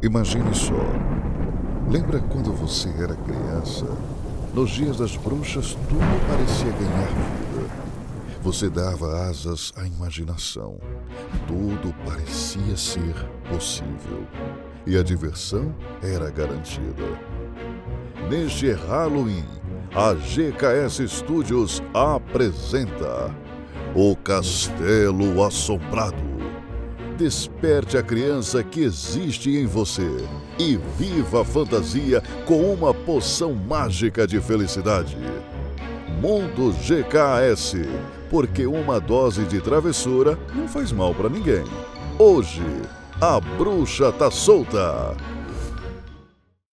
Imagine só. Lembra quando você era criança? Nos dias das bruxas, tudo parecia ganhar vida. Você dava asas à imaginação. Tudo parecia ser possível. E a diversão era garantida. Neste Halloween, a GKS Studios apresenta O Castelo Assombrado. Desperte a criança que existe em você e viva a fantasia com uma poção mágica de felicidade. Mundo GKS, porque uma dose de travessura não faz mal para ninguém. Hoje, a bruxa tá solta.